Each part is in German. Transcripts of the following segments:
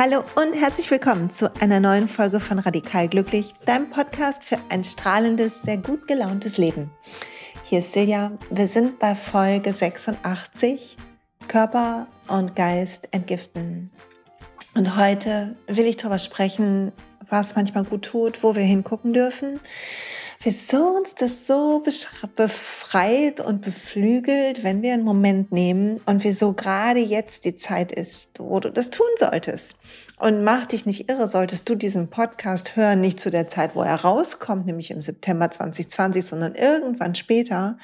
Hallo und herzlich willkommen zu einer neuen Folge von Radikal Glücklich, deinem Podcast für ein strahlendes, sehr gut gelauntes Leben. Hier ist Silja. Wir sind bei Folge 86, Körper und Geist entgiften. Und heute will ich darüber sprechen, was manchmal gut tut, wo wir hingucken dürfen wieso uns das so befreit und beflügelt, wenn wir einen Moment nehmen und wieso gerade jetzt die Zeit ist, wo du das tun solltest. Und mach dich nicht irre, solltest du diesen Podcast hören, nicht zu der Zeit, wo er rauskommt, nämlich im September 2020, sondern irgendwann später,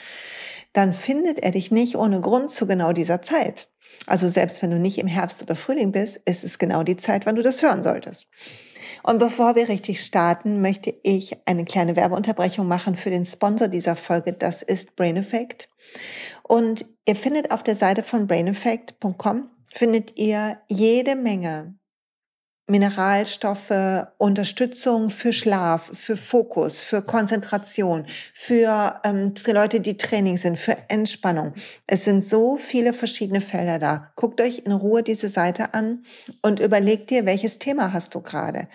dann findet er dich nicht ohne Grund zu genau dieser Zeit. Also selbst wenn du nicht im Herbst oder Frühling bist, ist es genau die Zeit, wann du das hören solltest. Und bevor wir richtig starten, möchte ich eine kleine Werbeunterbrechung machen für den Sponsor dieser Folge. Das ist Brain Effect. Und ihr findet auf der Seite von braineffect.com findet ihr jede Menge Mineralstoffe, Unterstützung für Schlaf, für Fokus, für Konzentration, für ähm, Leute, die Training sind, für Entspannung. Es sind so viele verschiedene Felder da. Guckt euch in Ruhe diese Seite an und überlegt dir, welches Thema hast du gerade.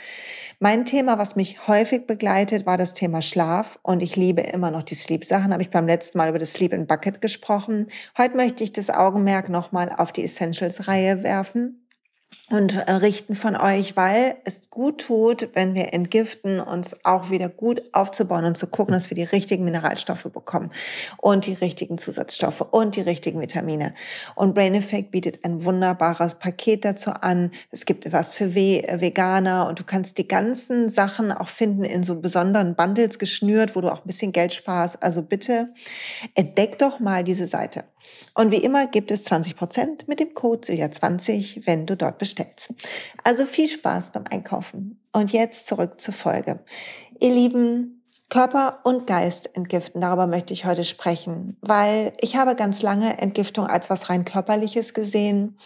Mein Thema, was mich häufig begleitet, war das Thema Schlaf und ich liebe immer noch die Sleep-Sachen. Habe ich beim letzten Mal über das Sleep in Bucket gesprochen. Heute möchte ich das Augenmerk nochmal auf die Essentials-Reihe werfen und äh, richten von euch, weil es gut tut, wenn wir entgiften, uns auch wieder gut aufzubauen und zu gucken, dass wir die richtigen Mineralstoffe bekommen und die richtigen Zusatzstoffe und die richtigen Vitamine. Und Brain Effect bietet ein wunderbares Paket dazu an. Es gibt was für äh, Veganer und du kannst die ganzen Sachen auch finden in so besonderen Bundles geschnürt, wo du auch ein bisschen Geld sparst. Also bitte entdeck doch mal diese Seite. Und wie immer gibt es 20 Prozent mit dem Code SILJA20, wenn du dort bestellst. Also viel Spaß beim Einkaufen. Und jetzt zurück zur Folge. Ihr Lieben, Körper und Geist entgiften, darüber möchte ich heute sprechen, weil ich habe ganz lange Entgiftung als was rein körperliches gesehen.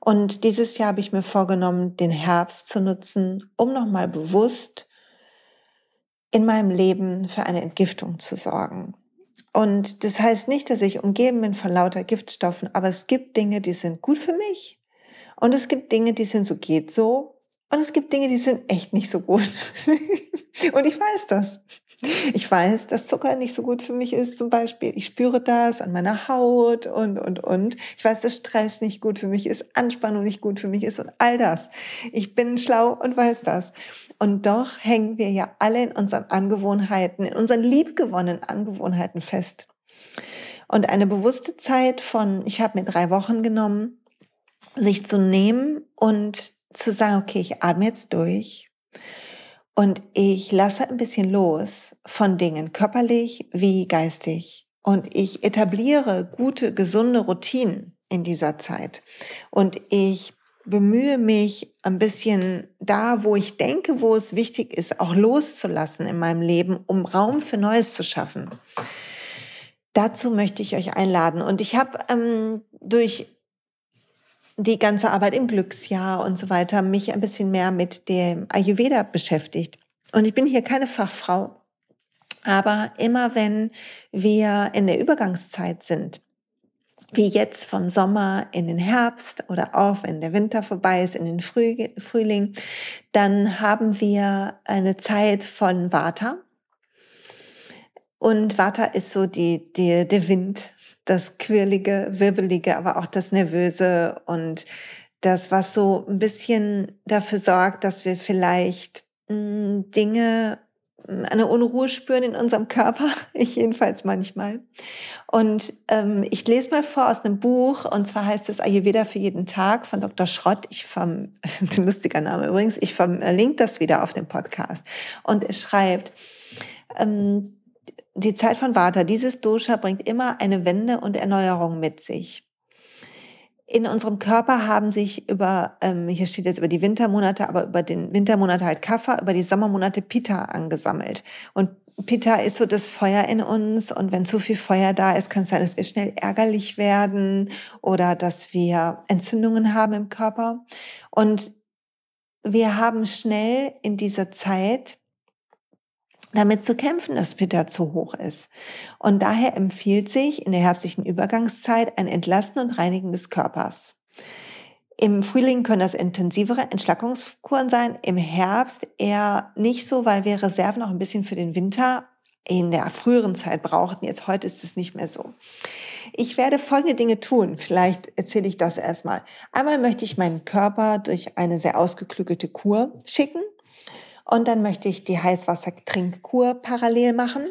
Und dieses Jahr habe ich mir vorgenommen, den Herbst zu nutzen, um nochmal bewusst in meinem Leben für eine Entgiftung zu sorgen. Und das heißt nicht, dass ich umgeben bin von lauter Giftstoffen, aber es gibt Dinge, die sind gut für mich. Und es gibt Dinge, die sind so geht so. Und es gibt Dinge, die sind echt nicht so gut. und ich weiß das. Ich weiß, dass Zucker nicht so gut für mich ist, zum Beispiel. Ich spüre das an meiner Haut und, und, und. Ich weiß, dass Stress nicht gut für mich ist, Anspannung nicht gut für mich ist und all das. Ich bin schlau und weiß das. Und doch hängen wir ja alle in unseren Angewohnheiten, in unseren liebgewonnenen Angewohnheiten fest. Und eine bewusste Zeit von, ich habe mir drei Wochen genommen, sich zu nehmen und zu sagen, okay, ich atme jetzt durch und ich lasse ein bisschen los von Dingen, körperlich wie geistig. Und ich etabliere gute, gesunde Routinen in dieser Zeit. Und ich bemühe mich ein bisschen da, wo ich denke, wo es wichtig ist, auch loszulassen in meinem Leben, um Raum für Neues zu schaffen. Dazu möchte ich euch einladen. Und ich habe ähm, durch die ganze Arbeit im Glücksjahr und so weiter mich ein bisschen mehr mit dem Ayurveda beschäftigt. Und ich bin hier keine Fachfrau, aber immer wenn wir in der Übergangszeit sind, wie jetzt vom Sommer in den Herbst oder auch wenn der Winter vorbei ist, in den Frühling, dann haben wir eine Zeit von Vata. Und Vata ist so die, die, der Wind, das Quirlige, Wirbelige, aber auch das Nervöse und das, was so ein bisschen dafür sorgt, dass wir vielleicht mh, hm, Dinge eine Unruhe spüren in unserem Körper, ich jedenfalls manchmal. Und ähm, ich lese mal vor aus einem Buch, und zwar heißt es Ayurveda für jeden Tag von Dr. Schrott. Ich vom, lustiger Name übrigens, ich verlinke das wieder auf dem Podcast. Und er schreibt, ähm, die Zeit von Vata, dieses Dosha bringt immer eine Wende und Erneuerung mit sich in unserem Körper haben sich über, ähm, hier steht jetzt über die Wintermonate, aber über den Wintermonate halt Kapha, über die Sommermonate Pitta angesammelt. Und Pitta ist so das Feuer in uns und wenn zu viel Feuer da ist, kann es sein, dass wir schnell ärgerlich werden oder dass wir Entzündungen haben im Körper. Und wir haben schnell in dieser Zeit damit zu kämpfen, dass Pitta zu hoch ist. Und daher empfiehlt sich in der herbstlichen Übergangszeit ein Entlasten und Reinigen des Körpers. Im Frühling können das intensivere Entschlackungskuren sein, im Herbst eher nicht so, weil wir Reserven auch ein bisschen für den Winter in der früheren Zeit brauchten. Jetzt heute ist es nicht mehr so. Ich werde folgende Dinge tun. Vielleicht erzähle ich das erstmal. Einmal möchte ich meinen Körper durch eine sehr ausgeklügelte Kur schicken. Und dann möchte ich die Heißwassertrinkkur parallel machen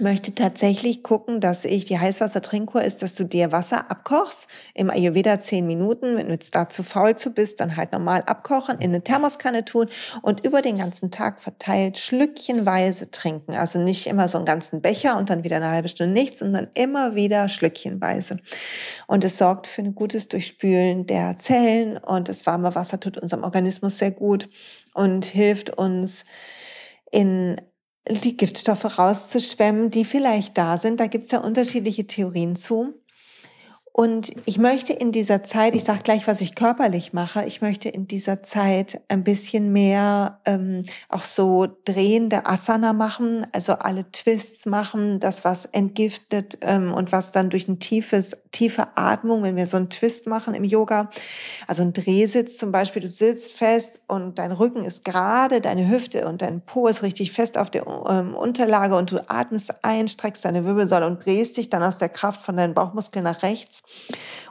möchte tatsächlich gucken, dass ich die Heißwassertrinkkur ist, dass du dir Wasser abkochst. Im Ayurveda zehn Minuten. Wenn du jetzt da zu faul zu bist, dann halt normal abkochen, in eine Thermoskanne tun und über den ganzen Tag verteilt schlückchenweise trinken. Also nicht immer so einen ganzen Becher und dann wieder eine halbe Stunde nichts, sondern immer wieder schlückchenweise. Und es sorgt für ein gutes Durchspülen der Zellen und das warme Wasser tut unserem Organismus sehr gut und hilft uns in die Giftstoffe rauszuschwemmen, die vielleicht da sind. Da gibt es ja unterschiedliche Theorien zu. Und ich möchte in dieser Zeit, ich sage gleich, was ich körperlich mache, ich möchte in dieser Zeit ein bisschen mehr ähm, auch so drehende Asana machen, also alle Twists machen, das was entgiftet ähm, und was dann durch ein tiefes, tiefe Atmung, wenn wir so einen Twist machen im Yoga, also ein Drehsitz zum Beispiel, du sitzt fest und dein Rücken ist gerade, deine Hüfte und dein Po ist richtig fest auf der ähm, Unterlage und du atmest ein, streckst deine Wirbelsäule und drehst dich dann aus der Kraft von deinen Bauchmuskeln nach rechts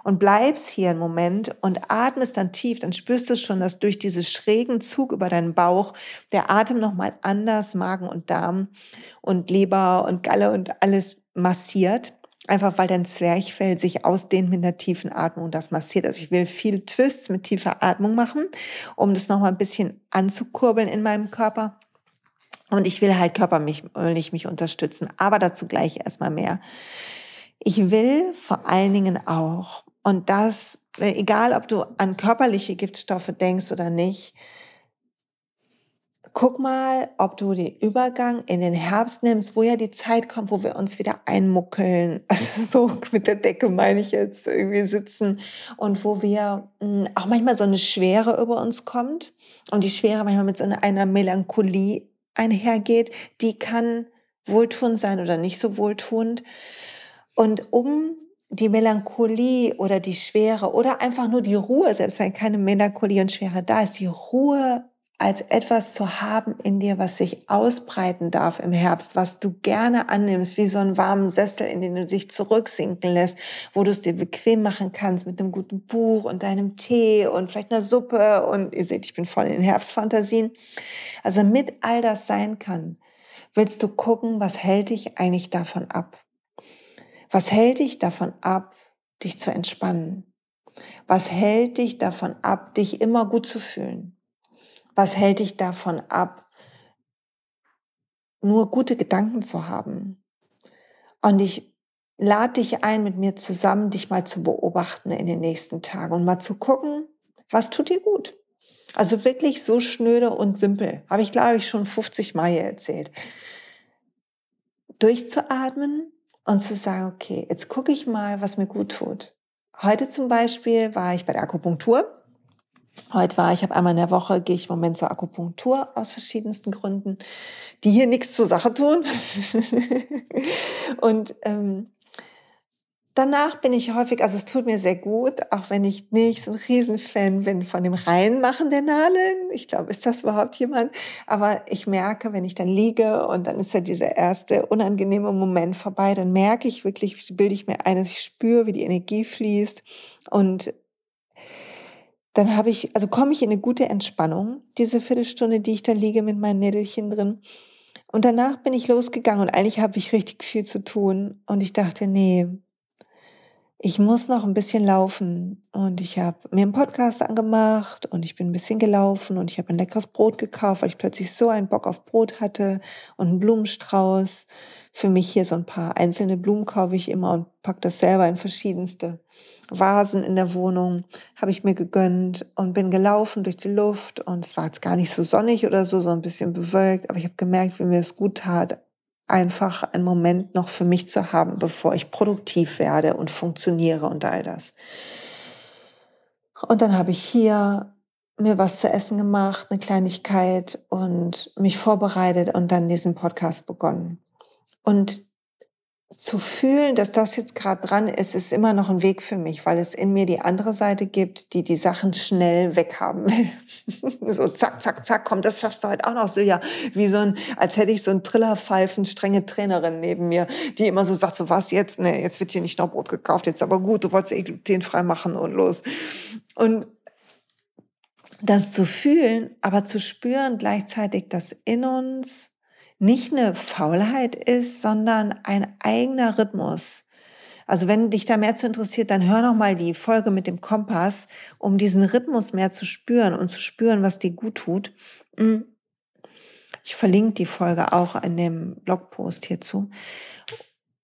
und bleibst hier einen Moment und atmest dann tief, dann spürst du schon, dass durch diesen schrägen Zug über deinen Bauch der Atem nochmal anders Magen und Darm und Leber und Galle und alles massiert. Einfach weil dein Zwerchfell sich ausdehnt mit einer tiefen Atmung und das massiert. Also ich will viele Twists mit tiefer Atmung machen, um das nochmal ein bisschen anzukurbeln in meinem Körper. Und ich will halt körperlich mich unterstützen, aber dazu gleich erstmal mehr. Ich will vor allen Dingen auch, und das, egal ob du an körperliche Giftstoffe denkst oder nicht, guck mal, ob du den Übergang in den Herbst nimmst, wo ja die Zeit kommt, wo wir uns wieder einmuckeln. Also so mit der Decke meine ich jetzt irgendwie sitzen und wo wir hm, auch manchmal so eine Schwere über uns kommt und die Schwere manchmal mit so einer Melancholie einhergeht, die kann wohltuend sein oder nicht so wohltuend. Und um die Melancholie oder die Schwere oder einfach nur die Ruhe, selbst wenn keine Melancholie und Schwere da ist, die Ruhe als etwas zu haben in dir, was sich ausbreiten darf im Herbst, was du gerne annimmst, wie so einen warmen Sessel, in den du dich zurücksinken lässt, wo du es dir bequem machen kannst mit einem guten Buch und deinem Tee und vielleicht einer Suppe und ihr seht, ich bin voll in den Herbstfantasien. Also mit all das sein kann, willst du gucken, was hält dich eigentlich davon ab? Was hält dich davon ab, dich zu entspannen? Was hält dich davon ab, dich immer gut zu fühlen? Was hält dich davon ab, nur gute Gedanken zu haben? Und ich lade dich ein, mit mir zusammen dich mal zu beobachten in den nächsten Tagen und mal zu gucken, was tut dir gut? Also wirklich so schnöde und simpel. Habe ich, glaube ich, schon 50 Mal hier erzählt. Durchzuatmen, und zu sagen, okay, jetzt gucke ich mal, was mir gut tut. Heute zum Beispiel war ich bei der Akupunktur. Heute war ich, habe einmal in der Woche, gehe ich im Moment zur Akupunktur aus verschiedensten Gründen, die hier nichts zur Sache tun. und ähm, Danach bin ich häufig, also es tut mir sehr gut, auch wenn ich nicht so ein Riesenfan bin von dem Reinmachen der Nadeln. Ich glaube, ist das überhaupt jemand? Aber ich merke, wenn ich dann liege und dann ist ja dieser erste unangenehme Moment vorbei, dann merke ich wirklich, bilde ich mir ein, dass ich spüre, wie die Energie fließt und dann habe ich, also komme ich in eine gute Entspannung, diese Viertelstunde, die ich da liege mit meinen Nädelchen drin. Und danach bin ich losgegangen und eigentlich habe ich richtig viel zu tun. Und ich dachte, nee, ich muss noch ein bisschen laufen und ich habe mir einen Podcast angemacht und ich bin ein bisschen gelaufen und ich habe ein leckeres Brot gekauft, weil ich plötzlich so einen Bock auf Brot hatte und einen Blumenstrauß. Für mich hier so ein paar einzelne Blumen kaufe ich immer und pack das selber in verschiedenste Vasen in der Wohnung. Habe ich mir gegönnt und bin gelaufen durch die Luft und es war jetzt gar nicht so sonnig oder so, so ein bisschen bewölkt, aber ich habe gemerkt, wie mir es gut tat, einfach einen Moment noch für mich zu haben, bevor ich produktiv werde und funktioniere und all das. Und dann habe ich hier mir was zu essen gemacht, eine Kleinigkeit und mich vorbereitet und dann diesen Podcast begonnen. Und zu fühlen, dass das jetzt gerade dran ist, ist immer noch ein Weg für mich, weil es in mir die andere Seite gibt, die die Sachen schnell weghaben will. so zack, zack, zack, komm, das schaffst du heute auch noch, Silja. Wie so ein, als hätte ich so ein Trillerpfeifen, strenge Trainerin neben mir, die immer so sagt, so was jetzt? Nee, jetzt wird hier nicht noch Brot gekauft, jetzt aber gut, du wolltest eh glutenfrei machen und los. Und das zu fühlen, aber zu spüren gleichzeitig, dass in uns nicht eine Faulheit ist, sondern ein eigener Rhythmus. Also wenn dich da mehr zu interessiert, dann hör noch mal die Folge mit dem Kompass, um diesen Rhythmus mehr zu spüren und zu spüren, was dir gut tut. Ich verlinke die Folge auch in dem Blogpost hierzu.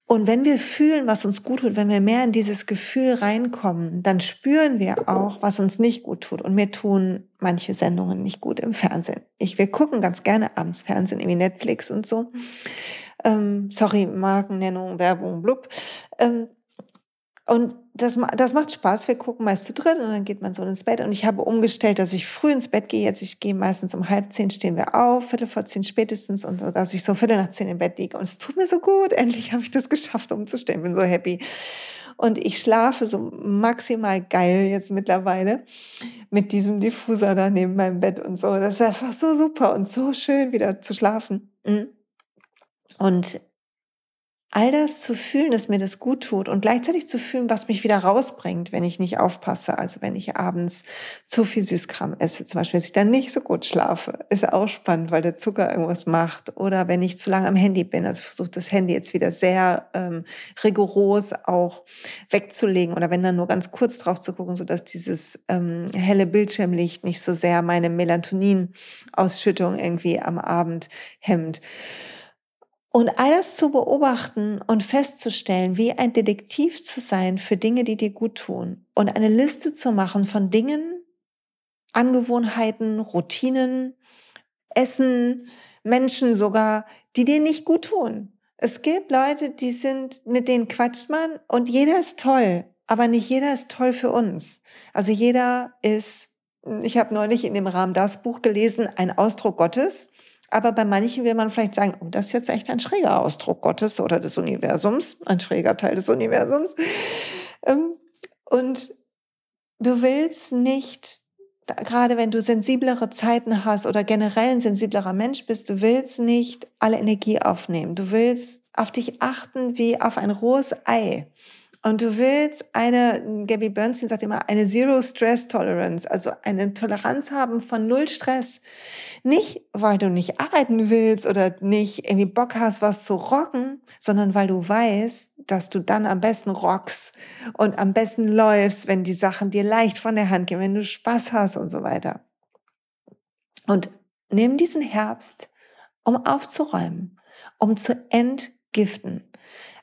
Und wenn wir fühlen, was uns gut tut, wenn wir mehr in dieses Gefühl reinkommen, dann spüren wir auch, was uns nicht gut tut. Und mir tun manche Sendungen nicht gut im Fernsehen. Ich, wir gucken ganz gerne abends Fernsehen, irgendwie Netflix und so. Ähm, sorry, Markennennung, Werbung, blub. Ähm, und das, das macht Spaß. Wir gucken meist zu dritt und dann geht man so ins Bett. Und ich habe umgestellt, dass ich früh ins Bett gehe. Jetzt ich gehe meistens um halb zehn stehen wir auf, viertel vor zehn spätestens und dass ich so viertel nach zehn im Bett liege. Und es tut mir so gut. Endlich habe ich das geschafft, umzustellen. Bin so happy. Und ich schlafe so maximal geil jetzt mittlerweile mit diesem Diffuser da neben meinem Bett und so. Das ist einfach so super und so schön wieder zu schlafen. Mhm. Und all das zu fühlen, dass mir das gut tut und gleichzeitig zu fühlen, was mich wieder rausbringt, wenn ich nicht aufpasse. Also wenn ich abends zu viel Süßkram esse, zum Beispiel, dass ich dann nicht so gut schlafe, ist auch spannend, weil der Zucker irgendwas macht. Oder wenn ich zu lange am Handy bin, also versuche das Handy jetzt wieder sehr ähm, rigoros auch wegzulegen oder wenn dann nur ganz kurz drauf zu gucken, so dass dieses ähm, helle Bildschirmlicht nicht so sehr meine Melatonin-Ausschüttung irgendwie am Abend hemmt. Und all das zu beobachten und festzustellen, wie ein Detektiv zu sein für Dinge, die dir gut tun. Und eine Liste zu machen von Dingen, Angewohnheiten, Routinen, Essen, Menschen sogar, die dir nicht gut tun. Es gibt Leute, die sind, mit denen quatscht man und jeder ist toll, aber nicht jeder ist toll für uns. Also jeder ist, ich habe neulich in dem Rahmen das Buch gelesen, ein Ausdruck Gottes. Aber bei manchen will man vielleicht sagen, oh, das ist jetzt echt ein schräger Ausdruck Gottes oder des Universums, ein schräger Teil des Universums. Ähm, und du willst nicht, gerade wenn du sensiblere Zeiten hast oder generell ein sensiblerer Mensch bist, du willst nicht alle Energie aufnehmen. Du willst auf dich achten wie auf ein rohes Ei. Und du willst eine, Gabby Bernstein sagt immer, eine Zero Stress Tolerance, also eine Toleranz haben von null Stress. Nicht, weil du nicht arbeiten willst oder nicht irgendwie Bock hast, was zu rocken, sondern weil du weißt, dass du dann am besten rockst und am besten läufst, wenn die Sachen dir leicht von der Hand gehen, wenn du Spaß hast und so weiter. Und nimm diesen Herbst, um aufzuräumen, um zu entgiften.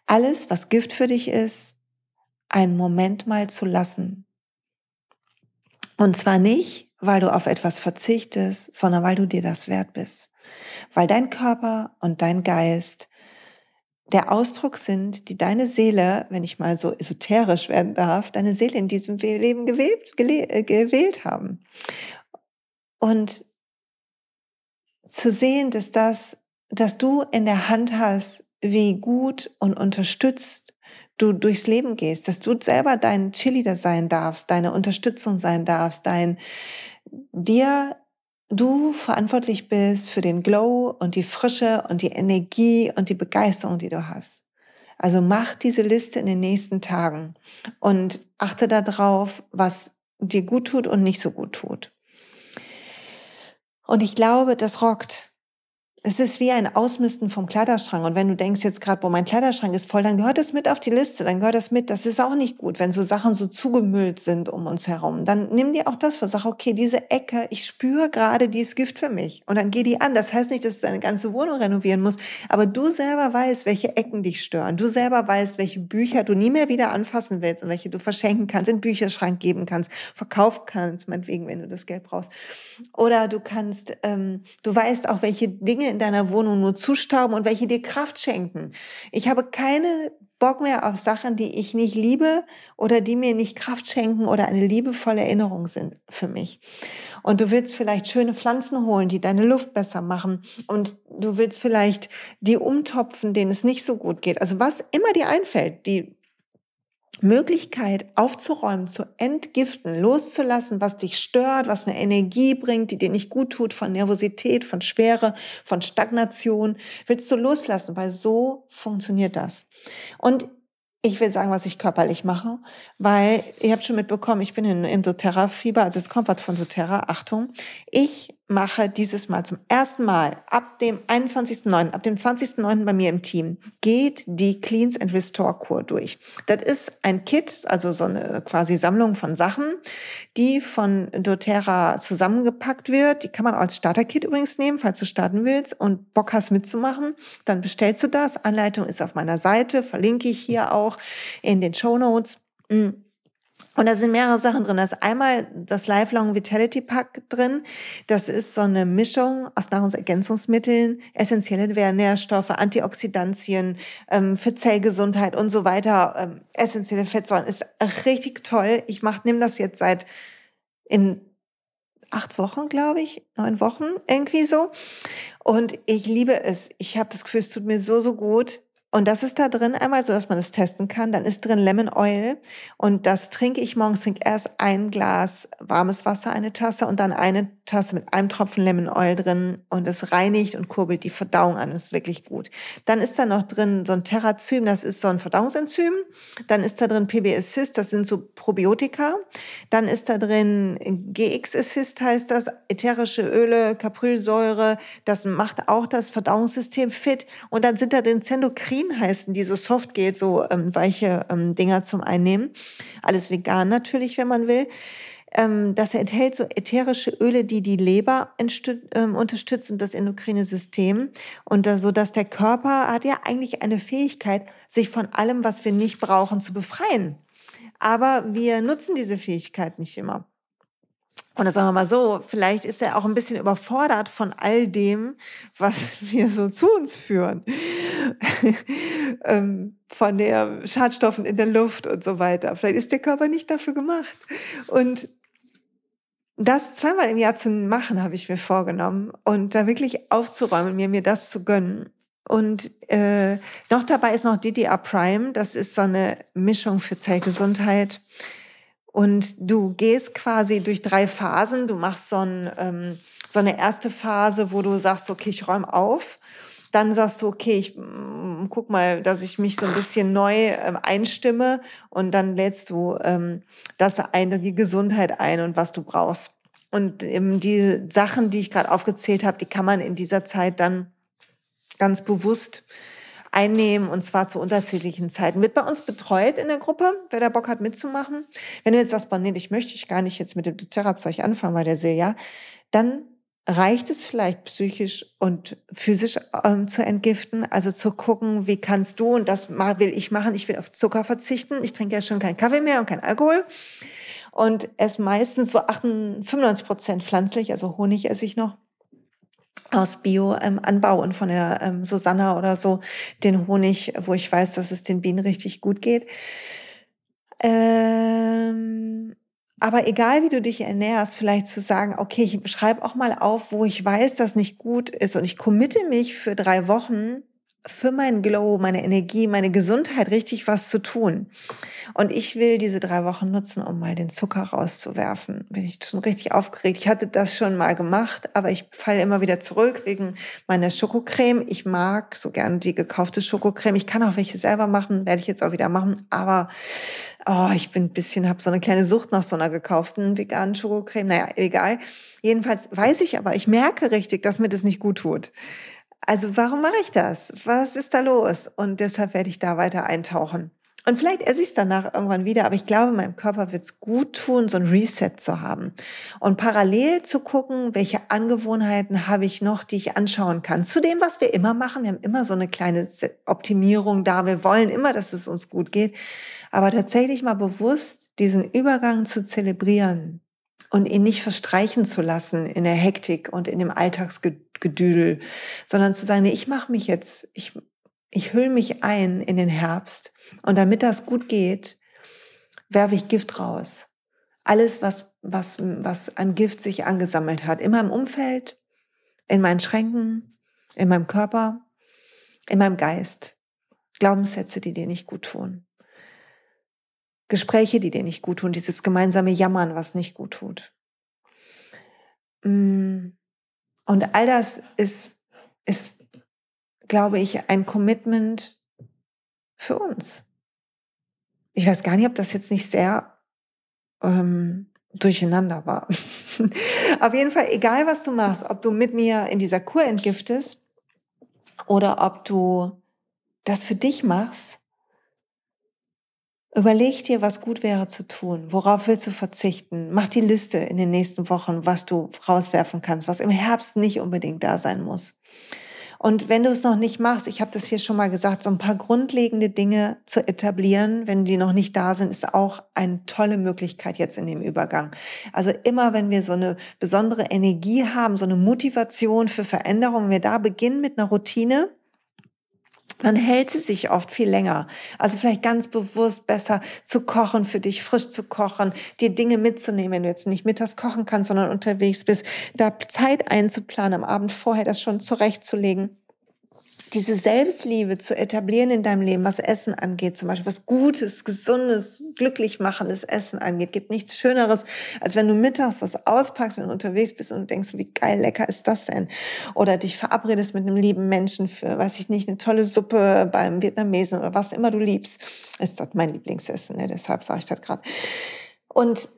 Alles, was Gift für dich ist, einen Moment mal zu lassen. Und zwar nicht, weil du auf etwas verzichtest, sondern weil du dir das wert bist. Weil dein Körper und dein Geist der Ausdruck sind, die deine Seele, wenn ich mal so esoterisch werden darf, deine Seele in diesem Leben gewählt, äh, gewählt haben. Und zu sehen, dass das, dass du in der Hand hast, wie gut und unterstützt du durchs Leben gehst, dass du selber dein Cheerleader sein darfst, deine Unterstützung sein darfst, dein dir du verantwortlich bist für den Glow und die Frische und die Energie und die Begeisterung, die du hast. Also mach diese Liste in den nächsten Tagen und achte darauf, was dir gut tut und nicht so gut tut. Und ich glaube, das rockt es ist wie ein Ausmisten vom Kleiderschrank. Und wenn du denkst jetzt gerade, boah, mein Kleiderschrank ist voll, dann gehört das mit auf die Liste, dann gehört das mit. Das ist auch nicht gut, wenn so Sachen so zugemüllt sind um uns herum. Dann nimm dir auch das vor, sag, okay, diese Ecke, ich spüre gerade, die ist Gift für mich. Und dann geh die an. Das heißt nicht, dass du deine ganze Wohnung renovieren musst, aber du selber weißt, welche Ecken dich stören. Du selber weißt, welche Bücher du nie mehr wieder anfassen willst und welche du verschenken kannst, in den Bücherschrank geben kannst, verkaufen kannst, meinetwegen, wenn du das Geld brauchst. Oder du kannst, ähm, du weißt auch, welche Dinge Dinge in deiner Wohnung nur zustauben und welche dir Kraft schenken. Ich habe keine Bock mehr auf Sachen, die ich nicht liebe oder die mir nicht Kraft schenken oder eine liebevolle Erinnerung sind für mich. Und du willst vielleicht schöne Pflanzen holen, die deine Luft besser machen. Und du willst vielleicht die umtopfen, denen es nicht so gut geht. Also was immer dir einfällt, die Möglichkeit aufzuräumen, zu entgiften, loszulassen, was dich stört, was eine Energie bringt, die dir nicht gut tut, von Nervosität, von Schwere, von Stagnation, willst du loslassen, weil so funktioniert das. Und ich will sagen, was ich körperlich mache, weil ihr habt schon mitbekommen, ich bin in, im doTERRA-Fieber, also es kommt was von doTERRA, Achtung. Ich mache dieses Mal zum ersten Mal ab dem 21.09., ab dem 20.09. bei mir im Team, geht die Cleans and Restore Kur durch. Das ist ein Kit, also so eine quasi Sammlung von Sachen, die von doTERRA zusammengepackt wird. Die kann man als Starter-Kit übrigens nehmen, falls du starten willst und Bock hast mitzumachen. Dann bestellst du das. Anleitung ist auf meiner Seite, verlinke ich hier auch in den Show Notes. Mm. Und da sind mehrere Sachen drin. Da ist einmal das Lifelong Vitality Pack drin. Das ist so eine Mischung aus Nahrungsergänzungsmitteln, essentielle Nährstoffe, Antioxidantien ähm, für Zellgesundheit und so weiter. Ähm, essentielle Fettsäuren ist richtig toll. Ich mach, nimm das jetzt seit in acht Wochen, glaube ich, neun Wochen irgendwie so. Und ich liebe es. Ich habe das Gefühl, es tut mir so so gut. Und das ist da drin einmal so, dass man es testen kann. Dann ist drin Lemon Oil und das trinke ich morgens. Trinke erst ein Glas warmes Wasser, eine Tasse und dann eine Tasse mit einem Tropfen Lemon Oil drin und es reinigt und kurbelt die Verdauung an. Ist wirklich gut. Dann ist da noch drin so ein Terrazym, das ist so ein Verdauungsenzym. Dann ist da drin PB Assist, das sind so Probiotika. Dann ist da drin GX Assist heißt das, ätherische Öle, Caprylsäure. Das macht auch das Verdauungssystem fit. Und dann sind da drin Zendokrin heißen, die so Softgel, so ähm, weiche ähm, Dinger zum Einnehmen. Alles vegan natürlich, wenn man will. Ähm, das enthält so ätherische Öle, die die Leber ähm, unterstützen, das endokrine System. Und da, so dass der Körper hat ja eigentlich eine Fähigkeit, sich von allem, was wir nicht brauchen, zu befreien. Aber wir nutzen diese Fähigkeit nicht immer. Und das sagen wir mal so, vielleicht ist er auch ein bisschen überfordert von all dem, was wir so zu uns führen. ähm, von den Schadstoffen in der Luft und so weiter. Vielleicht ist der Körper nicht dafür gemacht. Und das zweimal im Jahr zu machen, habe ich mir vorgenommen. Und da wirklich aufzuräumen, mir, mir das zu gönnen. Und äh, noch dabei ist noch DDR Prime. Das ist so eine Mischung für Zellgesundheit und du gehst quasi durch drei Phasen. Du machst so, ein, ähm, so eine erste Phase, wo du sagst, okay, ich räume auf. Dann sagst du, okay, ich mm, guck mal, dass ich mich so ein bisschen neu ähm, einstimme. Und dann lädst du ähm, das eine, die Gesundheit ein und was du brauchst. Und ähm, die Sachen, die ich gerade aufgezählt habe, die kann man in dieser Zeit dann ganz bewusst einnehmen und zwar zu unterschiedlichen Zeiten. Wird bei uns betreut in der Gruppe, wer da Bock hat mitzumachen. Wenn du jetzt sagst, boah, nee, ich möchte ich gar nicht jetzt mit dem doTERRA-Zeug anfangen bei der Silja, dann reicht es vielleicht psychisch und physisch ähm, zu entgiften, also zu gucken, wie kannst du, und das will ich machen, ich will auf Zucker verzichten, ich trinke ja schon keinen Kaffee mehr und keinen Alkohol. Und esse meistens so 95 Prozent pflanzlich, also Honig esse ich noch aus Bio-Anbau ähm, und von der ähm, Susanna oder so den Honig, wo ich weiß, dass es den Bienen richtig gut geht. Ähm, aber egal wie du dich ernährst, vielleicht zu sagen, okay, ich schreibe auch mal auf, wo ich weiß, dass nicht gut ist. Und ich committe mich für drei Wochen für meinen Glow, meine Energie, meine Gesundheit richtig was zu tun. Und ich will diese drei Wochen nutzen, um mal den Zucker rauszuwerfen. Bin ich schon richtig aufgeregt. Ich hatte das schon mal gemacht, aber ich falle immer wieder zurück wegen meiner Schokocreme. Ich mag so gerne die gekaufte Schokocreme. Ich kann auch welche selber machen, werde ich jetzt auch wieder machen. Aber oh, ich bin ein bisschen, habe so eine kleine Sucht nach so einer gekauften veganen Schokocreme. Naja, egal. Jedenfalls weiß ich aber, ich merke richtig, dass mir das nicht gut tut. Also warum mache ich das? Was ist da los? Und deshalb werde ich da weiter eintauchen. Und vielleicht esse ich es danach irgendwann wieder, aber ich glaube, meinem Körper wird es gut tun, so ein Reset zu haben. Und parallel zu gucken, welche Angewohnheiten habe ich noch, die ich anschauen kann. Zu dem, was wir immer machen. Wir haben immer so eine kleine Optimierung da. Wir wollen immer, dass es uns gut geht. Aber tatsächlich mal bewusst diesen Übergang zu zelebrieren, und ihn nicht verstreichen zu lassen in der Hektik und in dem Alltagsgedüdel, sondern zu sagen, ich mache mich jetzt, ich, ich hülle mich ein in den Herbst und damit das gut geht, werfe ich Gift raus. Alles, was, was, was an Gift sich angesammelt hat, in meinem Umfeld, in meinen Schränken, in meinem Körper, in meinem Geist. Glaubenssätze, die dir nicht gut tun. Gespräche, die dir nicht gut tun, dieses gemeinsame Jammern, was nicht gut tut. Mm. Und all das ist, ist, glaube ich, ein Commitment für uns. Ich weiß gar nicht, ob das jetzt nicht sehr ähm, durcheinander war. Auf jeden Fall, egal was du machst, ob du mit mir in dieser Kur entgiftest oder ob du das für dich machst, Überleg dir, was gut wäre zu tun. Worauf willst du verzichten? Mach die Liste in den nächsten Wochen, was du rauswerfen kannst, was im Herbst nicht unbedingt da sein muss. Und wenn du es noch nicht machst, ich habe das hier schon mal gesagt, so ein paar grundlegende Dinge zu etablieren, wenn die noch nicht da sind, ist auch eine tolle Möglichkeit jetzt in dem Übergang. Also immer, wenn wir so eine besondere Energie haben, so eine Motivation für Veränderung, wenn wir da beginnen mit einer Routine, dann hält sie sich oft viel länger. Also vielleicht ganz bewusst besser zu kochen für dich, frisch zu kochen, dir Dinge mitzunehmen, wenn du jetzt nicht mittags kochen kannst, sondern unterwegs bist, da Zeit einzuplanen, am Abend vorher das schon zurechtzulegen diese Selbstliebe zu etablieren in deinem Leben, was Essen angeht, zum Beispiel was Gutes, Gesundes, glücklich machendes Essen angeht, gibt nichts Schöneres, als wenn du mittags was auspackst, wenn du unterwegs bist und denkst, wie geil lecker ist das denn? Oder dich verabredest mit einem lieben Menschen für, weiß ich nicht, eine tolle Suppe beim Vietnamesen oder was immer du liebst. Ist das mein Lieblingsessen, ne? deshalb sage ich das gerade. Und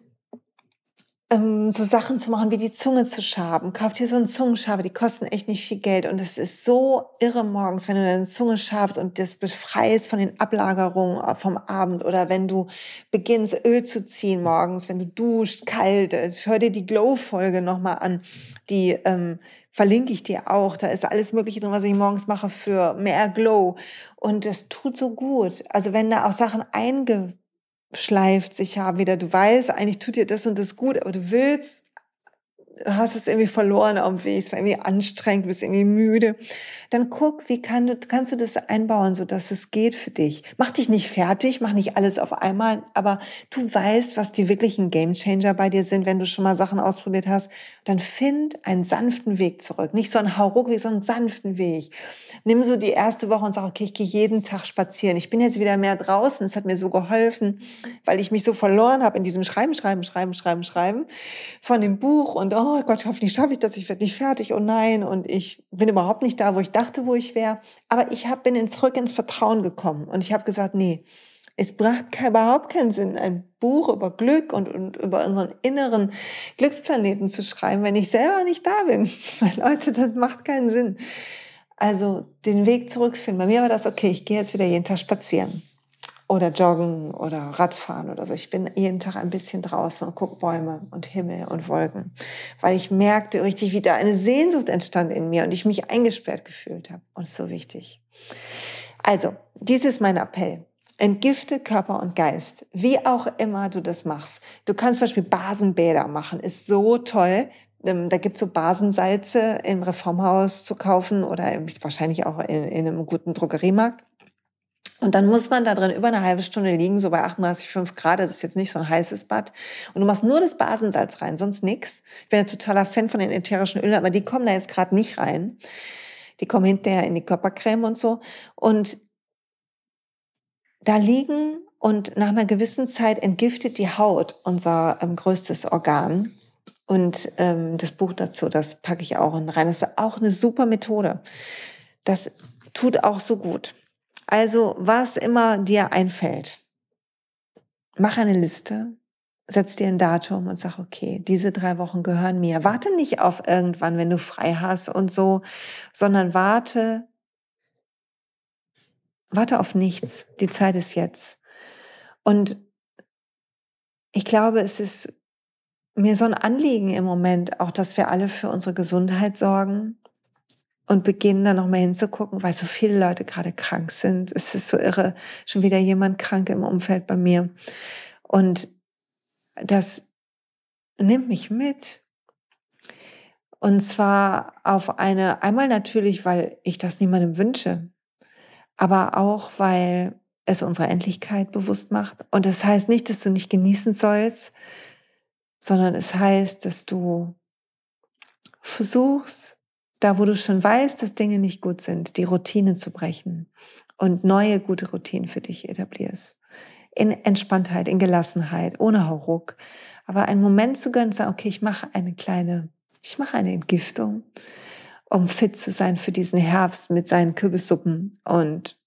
ähm, so Sachen zu machen, wie die Zunge zu schaben. Kauft dir so einen Zungenschaber, die kosten echt nicht viel Geld. Und es ist so irre morgens, wenn du deine Zunge schabst und das befreist von den Ablagerungen vom Abend. Oder wenn du beginnst, Öl zu ziehen morgens, wenn du duscht, kalt. Äh, hör dir die Glow-Folge nochmal an. Die ähm, verlinke ich dir auch. Da ist alles Mögliche drin, was ich morgens mache für mehr Glow. Und das tut so gut. Also wenn da auch Sachen einge schleift sich ja wieder. Du weißt, eigentlich tut dir das und das gut, aber du willst hast es irgendwie verloren dem Weg, es war irgendwie anstrengend, bist irgendwie müde, dann guck, wie kann du, kannst du das einbauen, so dass es geht für dich. Mach dich nicht fertig, mach nicht alles auf einmal, aber du weißt, was die wirklichen Gamechanger bei dir sind, wenn du schon mal Sachen ausprobiert hast, dann find einen sanften Weg zurück. Nicht so einen Hauruckweg, sondern einen sanften Weg. Nimm so die erste Woche und sag, okay, ich gehe jeden Tag spazieren. Ich bin jetzt wieder mehr draußen. Es hat mir so geholfen, weil ich mich so verloren habe in diesem Schreiben, Schreiben, Schreiben, Schreiben, Schreiben von dem Buch und oh, Gott, hoffentlich schaffe ich das, ich werde nicht fertig, oh nein, und ich bin überhaupt nicht da, wo ich dachte, wo ich wäre. Aber ich hab, bin zurück ins Vertrauen gekommen und ich habe gesagt, nee, es bracht überhaupt keinen Sinn, ein Buch über Glück und, und über unseren inneren Glücksplaneten zu schreiben, wenn ich selber nicht da bin. Weil Leute, das macht keinen Sinn. Also den Weg zurückfinden. Bei mir war das okay, ich gehe jetzt wieder jeden Tag spazieren oder joggen oder Radfahren oder so. Ich bin jeden Tag ein bisschen draußen und gucke Bäume und Himmel und Wolken, weil ich merkte richtig, wie da eine Sehnsucht entstand in mir und ich mich eingesperrt gefühlt habe. Und so wichtig. Also, dies ist mein Appell. Entgifte Körper und Geist, wie auch immer du das machst. Du kannst zum Beispiel Basenbäder machen, ist so toll. Ähm, da gibt's so Basensalze im Reformhaus zu kaufen oder wahrscheinlich auch in, in einem guten Drogeriemarkt. Und dann muss man da drin über eine halbe Stunde liegen, so bei 38,5 Grad. Das ist jetzt nicht so ein heißes Bad. Und du machst nur das Basensalz rein, sonst nix. Ich bin ein totaler Fan von den ätherischen Ölen, aber die kommen da jetzt gerade nicht rein. Die kommen hinterher in die Körpercreme und so. Und da liegen und nach einer gewissen Zeit entgiftet die Haut unser ähm, größtes Organ. Und ähm, das Buch dazu, das packe ich auch rein. Das ist auch eine super Methode. Das tut auch so gut. Also was immer dir einfällt, mach eine Liste, setz dir ein Datum und sag, okay, diese drei Wochen gehören mir. Warte nicht auf irgendwann, wenn du frei hast und so, sondern warte, warte auf nichts. Die Zeit ist jetzt. Und ich glaube, es ist mir so ein Anliegen im Moment auch, dass wir alle für unsere Gesundheit sorgen und beginnen dann nochmal hinzugucken, weil so viele Leute gerade krank sind. Es ist so irre, schon wieder jemand krank im Umfeld bei mir. Und dass nimm mich mit. Und zwar auf eine, einmal natürlich, weil ich das niemandem wünsche, aber auch, weil es unsere Endlichkeit bewusst macht. Und das heißt nicht, dass du nicht genießen sollst, sondern es heißt, dass du versuchst, da wo du schon weißt, dass Dinge nicht gut sind, die Routine zu brechen und neue gute Routinen für dich etablierst. In Entspanntheit, in Gelassenheit, ohne Hauruck. Aber einen Moment zu gönnen, zu sagen, okay, ich mache eine kleine, ich mache eine Entgiftung, um fit zu sein für diesen Herbst mit seinen Kürbissuppen und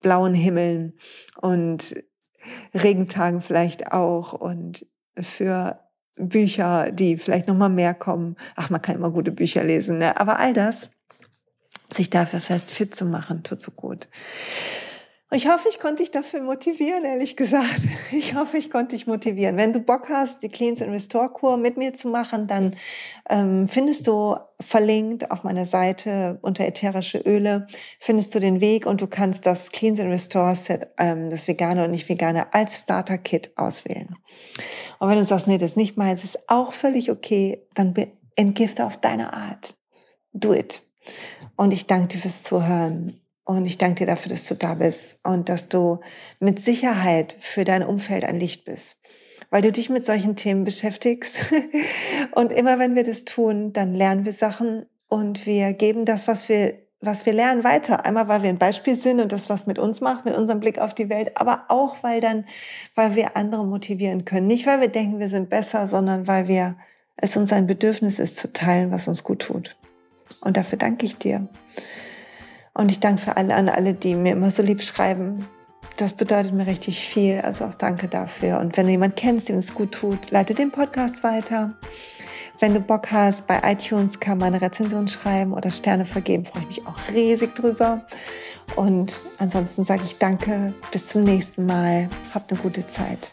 blauen Himmeln und Regentagen vielleicht auch und für Bücher, die vielleicht noch mal mehr kommen. Ach, man kann immer gute Bücher lesen, ne? aber all das, sich dafür fest fit zu machen, tut so gut. Ich hoffe, ich konnte dich dafür motivieren, ehrlich gesagt. Ich hoffe, ich konnte dich motivieren. Wenn du Bock hast, die Cleans and Restore Kur mit mir zu machen, dann ähm, findest du verlinkt auf meiner Seite unter ätherische Öle, findest du den Weg und du kannst das Cleans and Restore Set, ähm, das vegane und nicht vegane, als Starter Kit auswählen. Und wenn du sagst, nee, das ist nicht meins, ist auch völlig okay, dann entgifte auf deine Art. Do it. Und ich danke dir fürs Zuhören und ich danke dir dafür, dass du da bist und dass du mit Sicherheit für dein Umfeld ein Licht bist, weil du dich mit solchen Themen beschäftigst. und immer wenn wir das tun, dann lernen wir Sachen und wir geben das, was wir, was wir lernen, weiter. Einmal, weil wir ein Beispiel sind und das was mit uns macht, mit unserem Blick auf die Welt, aber auch, weil dann, weil wir andere motivieren können. Nicht, weil wir denken, wir sind besser, sondern weil wir es uns ein Bedürfnis ist, zu teilen, was uns gut tut. Und dafür danke ich dir. Und ich danke für alle an alle, die mir immer so lieb schreiben. Das bedeutet mir richtig viel. Also auch danke dafür. Und wenn du jemanden kennst, dem es gut tut, leite den Podcast weiter. Wenn du Bock hast, bei iTunes kann man eine Rezension schreiben oder Sterne vergeben, freue ich mich auch riesig drüber. Und ansonsten sage ich danke, bis zum nächsten Mal. Habt eine gute Zeit.